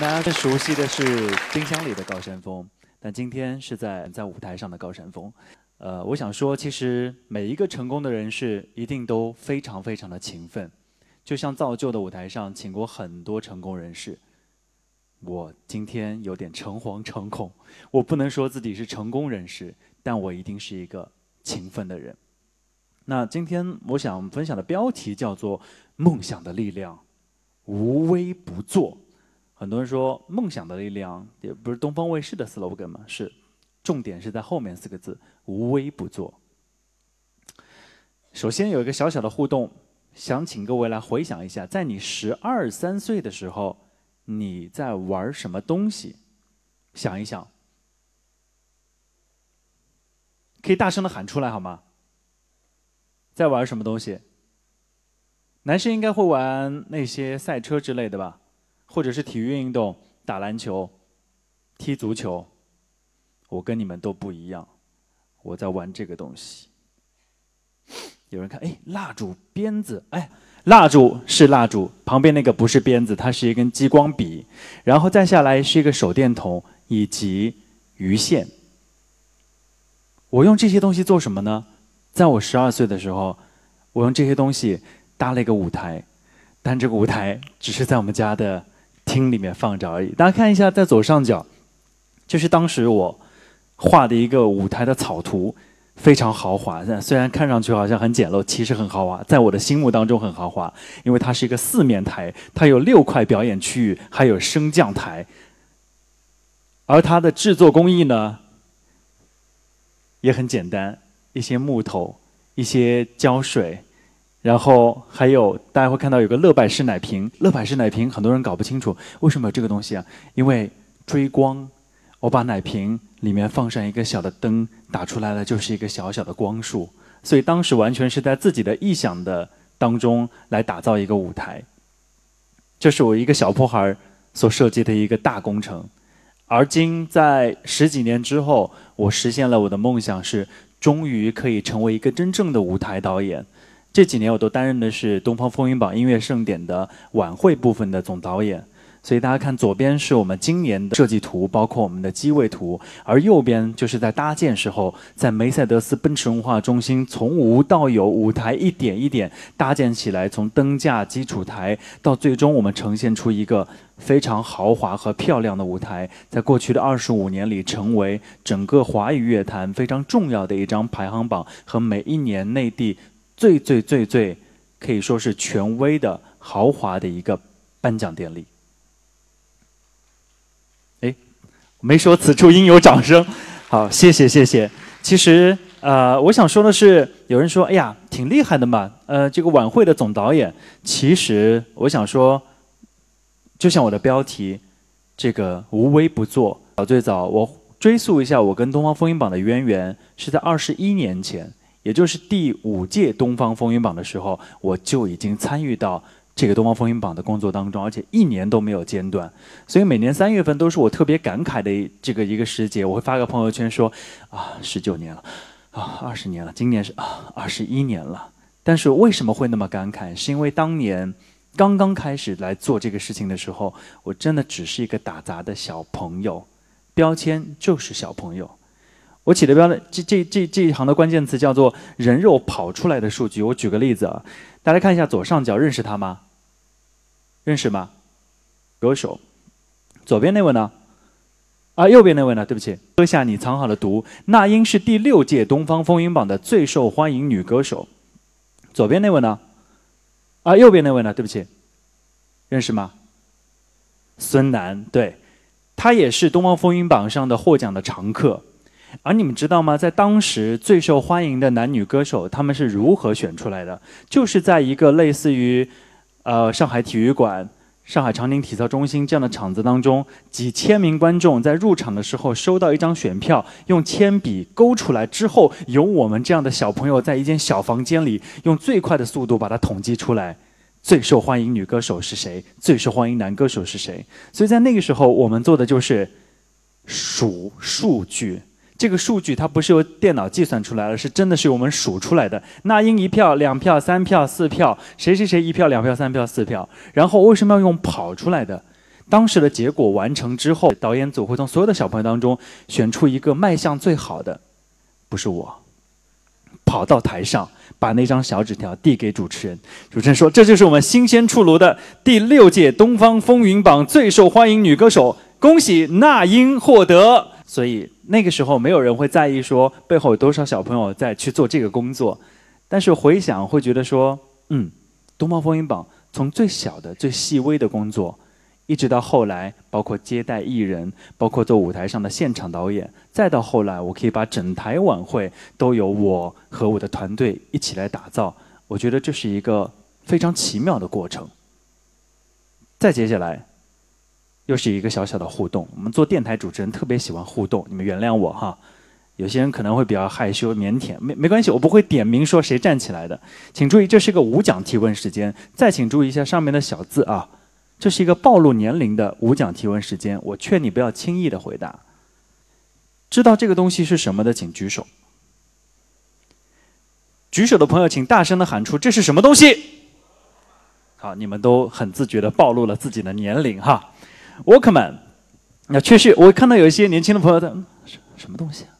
大家最熟悉的是冰箱里的高山峰，但今天是在在舞台上的高山峰。呃，我想说，其实每一个成功的人士一定都非常非常的勤奋，就像造就的舞台上请过很多成功人士。我今天有点诚惶诚恐，我不能说自己是成功人士，但我一定是一个勤奋的人。那今天我想分享的标题叫做“梦想的力量，无微不作”。很多人说“梦想的力量”也不是东方卫视的 slogan 吗？是，重点是在后面四个字“无微不作”。首先有一个小小的互动，想请各位来回想一下，在你十二三岁的时候。你在玩什么东西？想一想，可以大声的喊出来好吗？在玩什么东西？男生应该会玩那些赛车之类的吧，或者是体育运动，打篮球、踢足球。我跟你们都不一样，我在玩这个东西。有人看，哎，蜡烛、鞭子，哎。蜡烛是蜡烛，旁边那个不是鞭子，它是一根激光笔，然后再下来是一个手电筒以及鱼线。我用这些东西做什么呢？在我十二岁的时候，我用这些东西搭了一个舞台，但这个舞台只是在我们家的厅里面放着而已。大家看一下，在左上角，就是当时我画的一个舞台的草图。非常豪华，虽然看上去好像很简陋，其实很豪华。在我的心目当中很豪华，因为它是一个四面台，它有六块表演区域，还有升降台。而它的制作工艺呢，也很简单，一些木头，一些胶水，然后还有大家会看到有个乐百氏奶瓶。乐百氏奶瓶很多人搞不清楚为什么有这个东西啊？因为追光，我把奶瓶。里面放上一个小的灯，打出来的就是一个小小的光束，所以当时完全是在自己的臆想的当中来打造一个舞台。这是我一个小破孩所设计的一个大工程，而今在十几年之后，我实现了我的梦想，是终于可以成为一个真正的舞台导演。这几年我都担任的是东方风云榜音乐盛典的晚会部分的总导演。所以大家看，左边是我们今年的设计图，包括我们的机位图，而右边就是在搭建时候，在梅赛德斯奔驰文化中心从无到有，舞台一点一点搭建起来，从灯架、基础台到最终我们呈现出一个非常豪华和漂亮的舞台，在过去的二十五年里，成为整个华语乐坛非常重要的一张排行榜和每一年内地最最最最可以说是权威的豪华的一个颁奖典礼。哎没说此处应有掌声，好，谢谢谢谢。其实呃，我想说的是，有人说，哎呀，挺厉害的嘛，呃，这个晚会的总导演。其实我想说，就像我的标题，这个无微不作。早最早，我追溯一下我跟东方风云榜的渊源，是在二十一年前，也就是第五届东方风云榜的时候，我就已经参与到。这个东方风云榜的工作当中，而且一年都没有间断，所以每年三月份都是我特别感慨的这个一个时节。我会发个朋友圈说：“啊，十九年了，啊，二十年了，今年是啊，二十一年了。”但是为什么会那么感慨？是因为当年刚刚开始来做这个事情的时候，我真的只是一个打杂的小朋友，标签就是小朋友。我起的标的这这这这一行的关键词叫做“人肉跑出来的数据”。我举个例子啊。大家看一下左上角，认识他吗？认识吗？歌手。左边那位呢？啊，右边那位呢？对不起，喝下你藏好的毒。那英是第六届东方风云榜的最受欢迎女歌手。左边那位呢？啊，右边那位呢？对不起，认识吗？孙楠，对，她也是东方风云榜上的获奖的常客。而你们知道吗？在当时最受欢迎的男女歌手，他们是如何选出来的？就是在一个类似于，呃，上海体育馆、上海长宁体操中心这样的场子当中，几千名观众在入场的时候收到一张选票，用铅笔勾出来之后，由我们这样的小朋友在一间小房间里，用最快的速度把它统计出来，最受欢迎女歌手是谁，最受欢迎男歌手是谁。所以在那个时候，我们做的就是数数据。这个数据它不是由电脑计算出来的，是真的是由我们数出来的。那英一票、两票、三票、四票，谁谁谁一票、两票、三票、四票。然后为什么要用跑出来的？当时的结果完成之后，导演组会从所有的小朋友当中选出一个卖相最好的，不是我，跑到台上把那张小纸条递给主持人。主持人说：“这就是我们新鲜出炉的第六届东方风云榜最受欢迎女歌手，恭喜那英获得。”所以那个时候没有人会在意说背后有多少小朋友在去做这个工作，但是回想会觉得说，嗯，东方风云榜从最小的、最细微的工作。一直到后来，包括接待艺人，包括做舞台上的现场导演，再到后来，我可以把整台晚会都由我和我的团队一起来打造。我觉得这是一个非常奇妙的过程。再接下来，又是一个小小的互动。我们做电台主持人特别喜欢互动，你们原谅我哈。有些人可能会比较害羞腼腆，没没关系，我不会点名说谁站起来的。请注意，这是个无奖提问时间。再请注意一下上面的小字啊。这是一个暴露年龄的无奖提问时间，我劝你不要轻易的回答。知道这个东西是什么的，请举手。举手的朋友，请大声的喊出这是什么东西。好，你们都很自觉的暴露了自己的年龄哈。Walkman，那确实，我看到有一些年轻的朋友的什么东西啊？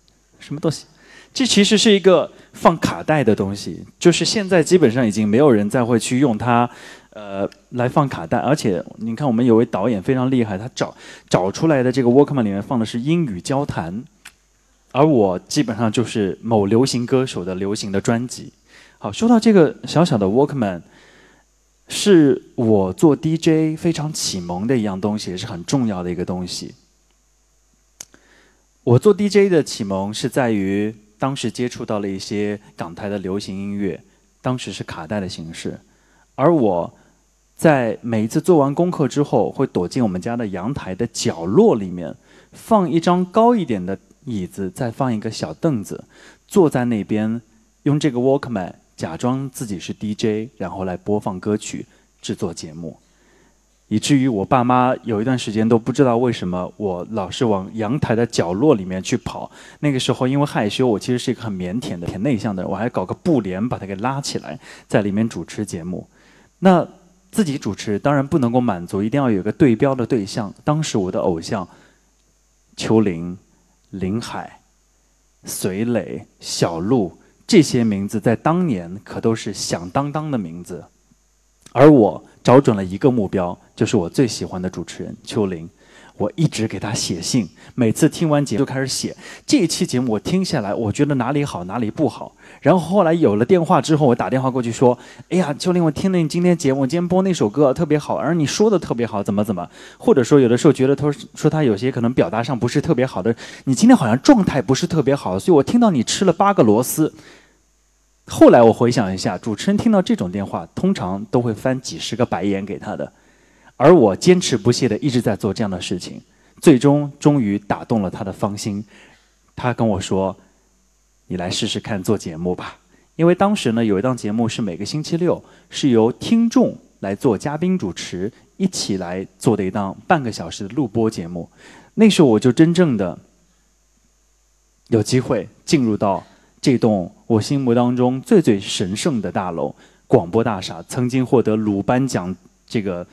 什么东西？这其实是一个放卡带的东西，就是现在基本上已经没有人再会去用它。呃，来放卡带，而且你看，我们有位导演非常厉害，他找找出来的这个 Walkman 里面放的是英语交谈，而我基本上就是某流行歌手的流行的专辑。好，说到这个小小的 Walkman，是我做 DJ 非常启蒙的一样东西，也是很重要的一个东西。我做 DJ 的启蒙是在于当时接触到了一些港台的流行音乐，当时是卡带的形式，而我。在每一次做完功课之后，会躲进我们家的阳台的角落里面，放一张高一点的椅子，再放一个小凳子，坐在那边，用这个 Walkman 假装自己是 DJ，然后来播放歌曲，制作节目，以至于我爸妈有一段时间都不知道为什么我老是往阳台的角落里面去跑。那个时候因为害羞，我其实是一个很腼腆的、很内向的人，我还搞个布帘把它给拉起来，在里面主持节目。那。自己主持当然不能够满足，一定要有个对标的对象。当时我的偶像秋玲、林海、隋磊、小鹿这些名字，在当年可都是响当当的名字。而我找准了一个目标，就是我最喜欢的主持人秋玲。我一直给他写信，每次听完节目就开始写。这一期节目我听下来，我觉得哪里好，哪里不好。然后后来有了电话之后，我打电话过去说：“哎呀，秋玲，我听了你今天节目，今天播那首歌特别好，而你说的特别好，怎么怎么？或者说有的时候觉得他说他有些可能表达上不是特别好的，你今天好像状态不是特别好，所以我听到你吃了八个螺丝。后来我回想一下，主持人听到这种电话，通常都会翻几十个白眼给他的。”而我坚持不懈的一直在做这样的事情，最终终于打动了他的芳心。他跟我说：“你来试试看做节目吧。”因为当时呢，有一档节目是每个星期六是由听众来做嘉宾主持，一起来做的一档半个小时的录播节目。那时候我就真正的有机会进入到这栋我心目当中最最神圣的大楼——广播大厦，曾经获得鲁班奖这个。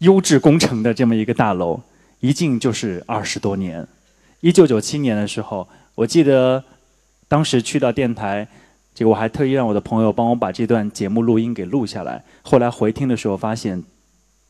优质工程的这么一个大楼，一进就是二十多年。一九九七年的时候，我记得当时去到电台，这个我还特意让我的朋友帮我把这段节目录音给录下来。后来回听的时候，发现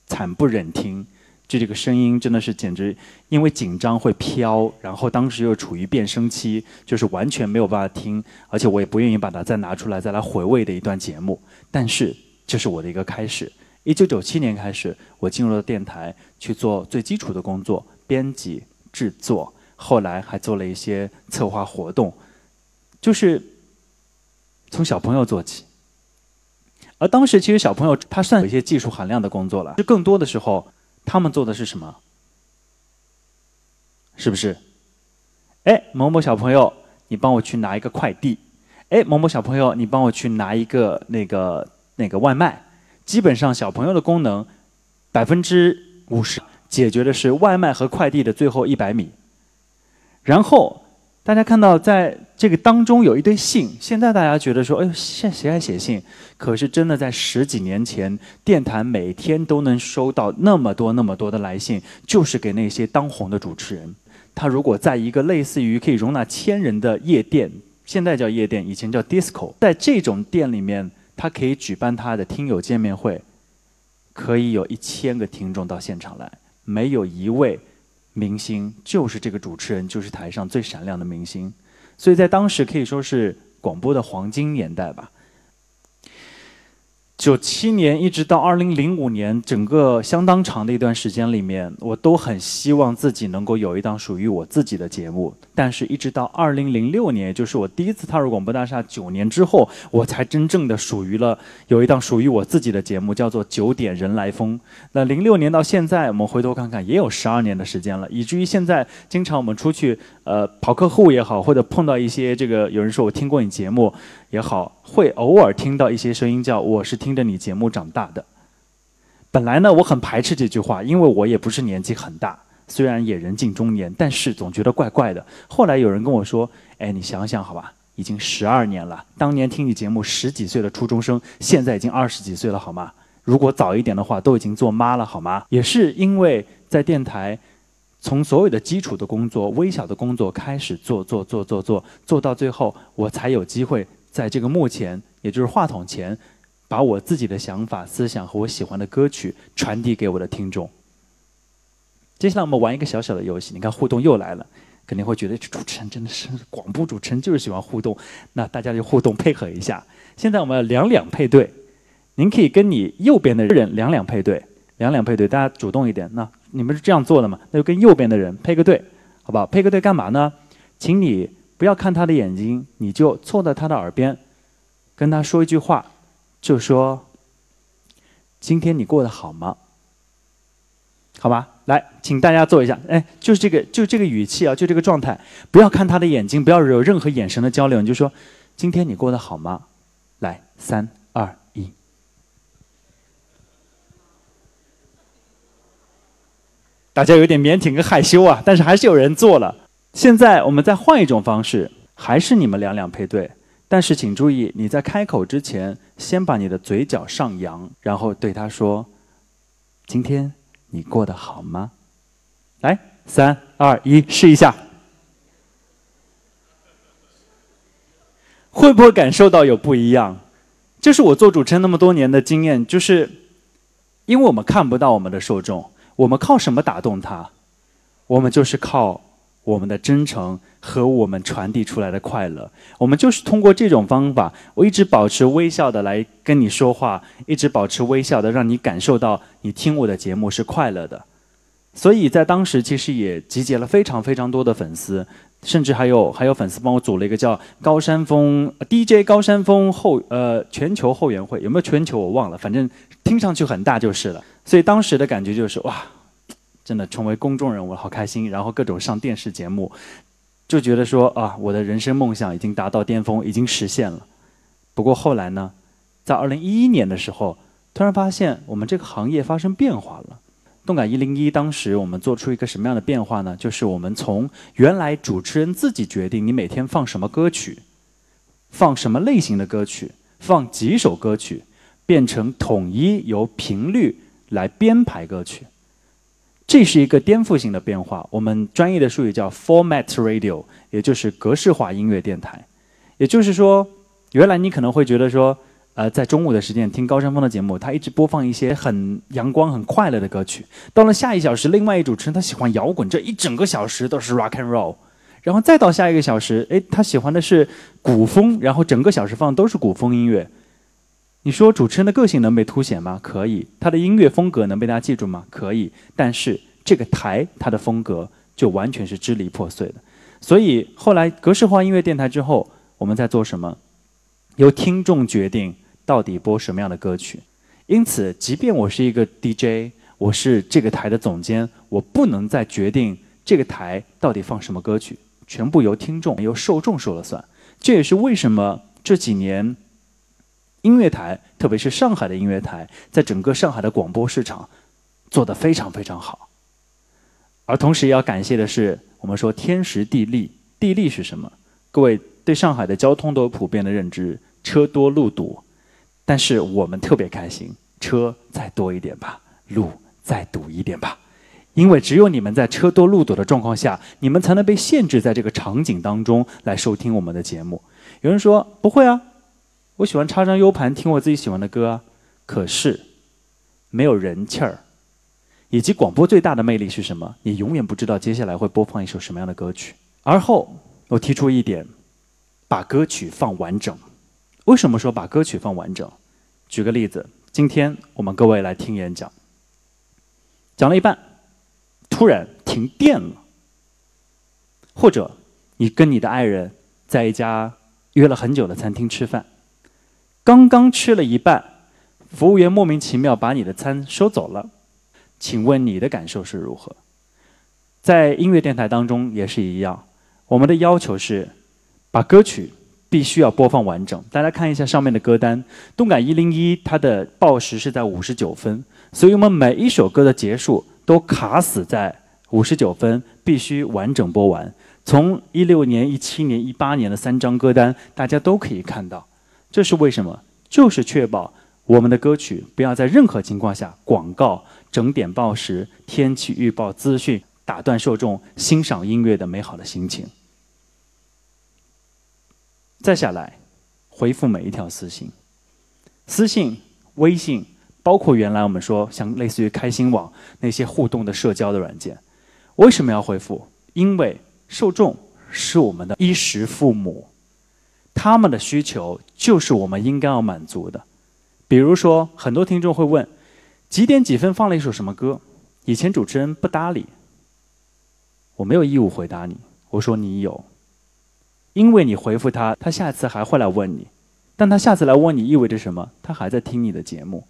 惨不忍听，就这个声音真的是简直因为紧张会飘，然后当时又处于变声期，就是完全没有办法听，而且我也不愿意把它再拿出来再来回味的一段节目。但是这是我的一个开始。一九九七年开始，我进入了电台去做最基础的工作，编辑、制作，后来还做了一些策划活动，就是从小朋友做起。而当时其实小朋友他算有一些技术含量的工作了，就更多的时候他们做的是什么？是不是？哎，某某小朋友，你帮我去拿一个快递。哎，某某小朋友，你帮我去拿一个那个那个外卖。基本上小朋友的功能，百分之五十解决的是外卖和快递的最后一百米。然后大家看到在这个当中有一堆信，现在大家觉得说，哎呦，现谁还写信？可是真的在十几年前，电台每天都能收到那么多那么多的来信，就是给那些当红的主持人。他如果在一个类似于可以容纳千人的夜店，现在叫夜店，以前叫 disco，在这种店里面，他可以举办他的听友见面会，可以有一千个听众到现场来，没有一位。明星就是这个主持人，就是台上最闪亮的明星，所以在当时可以说是广播的黄金年代吧。九七年一直到二零零五年，整个相当长的一段时间里面，我都很希望自己能够有一档属于我自己的节目。但是，一直到二零零六年，也就是我第一次踏入广播大厦九年之后，我才真正的属于了有一档属于我自己的节目，叫做《九点人来疯》。那零六年到现在，我们回头看看，也有十二年的时间了，以至于现在经常我们出去，呃，跑客户也好，或者碰到一些这个有人说我听过你节目也好，会偶尔听到一些声音，叫我是听着你节目长大的。本来呢，我很排斥这句话，因为我也不是年纪很大。虽然也人近中年，但是总觉得怪怪的。后来有人跟我说：“哎，你想想好吧，已经十二年了。当年听你节目十几岁的初中生，现在已经二十几岁了，好吗？如果早一点的话，都已经做妈了，好吗？”也是因为在电台，从所有的基础的工作、微小的工作开始做做做做做，做到最后，我才有机会在这个幕前，也就是话筒前，把我自己的想法、思想和我喜欢的歌曲传递给我的听众。接下来我们玩一个小小的游戏，你看互动又来了，肯定会觉得这主持人真的是广播主持人就是喜欢互动，那大家就互动配合一下。现在我们两两配对，您可以跟你右边的人两两配对，两两配对，大家主动一点。那你们是这样做的吗？那就跟右边的人配个对，好不好？配个对干嘛呢？请你不要看他的眼睛，你就凑在他的耳边，跟他说一句话，就说：“今天你过得好吗？”好吧，来，请大家坐一下。哎，就是这个，就这个语气啊，就这个状态，不要看他的眼睛，不要有任何眼神的交流，你就说：“今天你过得好吗？”来，三二一。大家有点腼腆跟害羞啊，但是还是有人做了。现在我们再换一种方式，还是你们两两配对，但是请注意，你在开口之前，先把你的嘴角上扬，然后对他说：“今天。”你过得好吗？来，三二一，试一下，会不会感受到有不一样？这是我做主持人那么多年的经验，就是因为我们看不到我们的受众，我们靠什么打动他？我们就是靠我们的真诚。和我们传递出来的快乐，我们就是通过这种方法，我一直保持微笑的来跟你说话，一直保持微笑的，让你感受到你听我的节目是快乐的。所以在当时，其实也集结了非常非常多的粉丝，甚至还有还有粉丝帮我组了一个叫高山峰 DJ 高山峰后呃全球后援会，有没有全球我忘了，反正听上去很大就是了。所以当时的感觉就是哇，真的成为公众人物好开心，然后各种上电视节目。就觉得说啊，我的人生梦想已经达到巅峰，已经实现了。不过后来呢，在二零一一年的时候，突然发现我们这个行业发生变化了。动感一零一当时我们做出一个什么样的变化呢？就是我们从原来主持人自己决定你每天放什么歌曲，放什么类型的歌曲，放几首歌曲，变成统一由频率来编排歌曲。这是一个颠覆性的变化，我们专业的术语叫 format radio，也就是格式化音乐电台。也就是说，原来你可能会觉得说，呃，在中午的时间听高山峰的节目，他一直播放一些很阳光、很快乐的歌曲。到了下一小时，另外一主持人他喜欢摇滚，这一整个小时都是 rock and roll。然后再到下一个小时，哎，他喜欢的是古风，然后整个小时放都是古风音乐。你说主持人的个性能被凸显吗？可以。他的音乐风格能被大家记住吗？可以。但是这个台它的风格就完全是支离破碎的。所以后来格式化音乐电台之后，我们在做什么？由听众决定到底播什么样的歌曲。因此，即便我是一个 DJ，我是这个台的总监，我不能再决定这个台到底放什么歌曲，全部由听众、由受众说了算。这也是为什么这几年。音乐台，特别是上海的音乐台，在整个上海的广播市场做得非常非常好。而同时也要感谢的是，我们说天时地利地利是什么？各位对上海的交通都有普遍的认知，车多路堵。但是我们特别开心，车再多一点吧，路再堵一点吧，因为只有你们在车多路堵的状况下，你们才能被限制在这个场景当中来收听我们的节目。有人说不会啊，我喜欢插张 U 盘听我自己喜欢的歌，可是没有人气儿。以及广播最大的魅力是什么？你永远不知道接下来会播放一首什么样的歌曲。而后我提出一点，把歌曲放完整。为什么说把歌曲放完整？举个例子，今天我们各位来听演讲，讲了一半，突然停电了，或者你跟你的爱人在一家约了很久的餐厅吃饭，刚刚吃了一半，服务员莫名其妙把你的餐收走了，请问你的感受是如何？在音乐电台当中也是一样，我们的要求是把歌曲。必须要播放完整。大家看一下上面的歌单，动感一零一它的报时是在五十九分，所以我们每一首歌的结束都卡死在五十九分，必须完整播完。从一六年、一七年、一八年的三张歌单，大家都可以看到，这是为什么？就是确保我们的歌曲不要在任何情况下广告、整点报时、天气预报资讯打断受众欣赏音乐的美好的心情。再下来，回复每一条私信，私信、微信，包括原来我们说像类似于开心网那些互动的社交的软件，为什么要回复？因为受众是我们的衣食父母，他们的需求就是我们应该要满足的。比如说，很多听众会问，几点几分放了一首什么歌？以前主持人不搭理，我没有义务回答你，我说你有。因为你回复他，他下次还会来问你，但他下次来问你意味着什么？他还在听你的节目，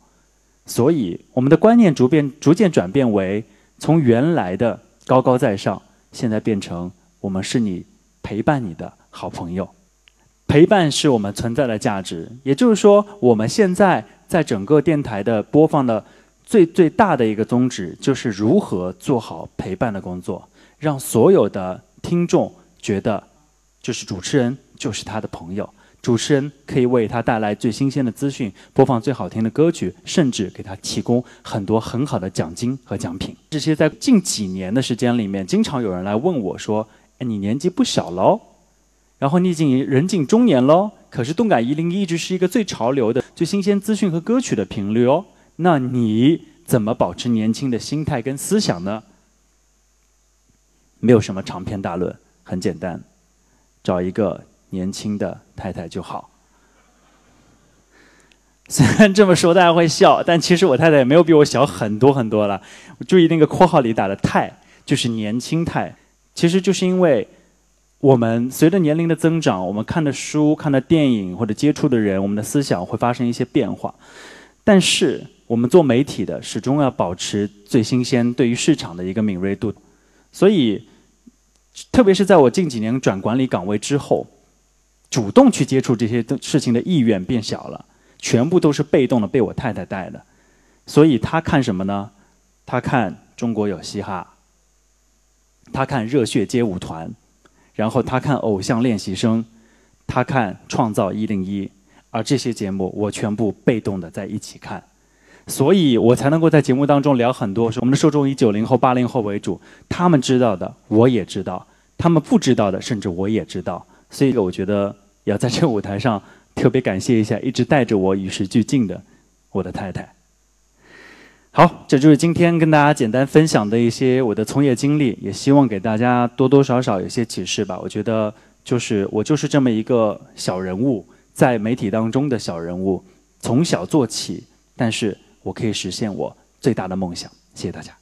所以我们的观念逐变逐渐转变为从原来的高高在上，现在变成我们是你陪伴你的好朋友，陪伴是我们存在的价值。也就是说，我们现在在整个电台的播放的最最大的一个宗旨，就是如何做好陪伴的工作，让所有的听众觉得。就是主持人就是他的朋友，主持人可以为他带来最新鲜的资讯，播放最好听的歌曲，甚至给他提供很多很好的奖金和奖品。这些在近几年的时间里面，经常有人来问我说：“哎，你年纪不小喽，然后你已经人近中年喽，可是动感一零一直是一个最潮流的、最新鲜资讯和歌曲的频率哦，那你怎么保持年轻的心态跟思想呢？”没有什么长篇大论，很简单。找一个年轻的太太就好。虽然这么说大家会笑，但其实我太太也没有比我小很多很多了。注意那个括号里打的“太”，就是年轻态。其实就是因为我们随着年龄的增长，我们看的书、看的电影或者接触的人，我们的思想会发生一些变化。但是我们做媒体的始终要保持最新鲜，对于市场的一个敏锐度。所以。特别是在我近几年转管理岗位之后，主动去接触这些事情的意愿变小了，全部都是被动的被我太太带的。所以她看什么呢？她看《中国有嘻哈》，她看《热血街舞团》，然后他看《偶像练习生》，他看《创造一零一》，而这些节目我全部被动的在一起看，所以我才能够在节目当中聊很多。说我们的受众以九零后、八零后为主，他们知道的我也知道。他们不知道的，甚至我也知道，所以我觉得要在这个舞台上特别感谢一下一直带着我与时俱进的我的太太。好，这就是今天跟大家简单分享的一些我的从业经历，也希望给大家多多少少有些启示吧。我觉得就是我就是这么一个小人物，在媒体当中的小人物，从小做起，但是我可以实现我最大的梦想。谢谢大家。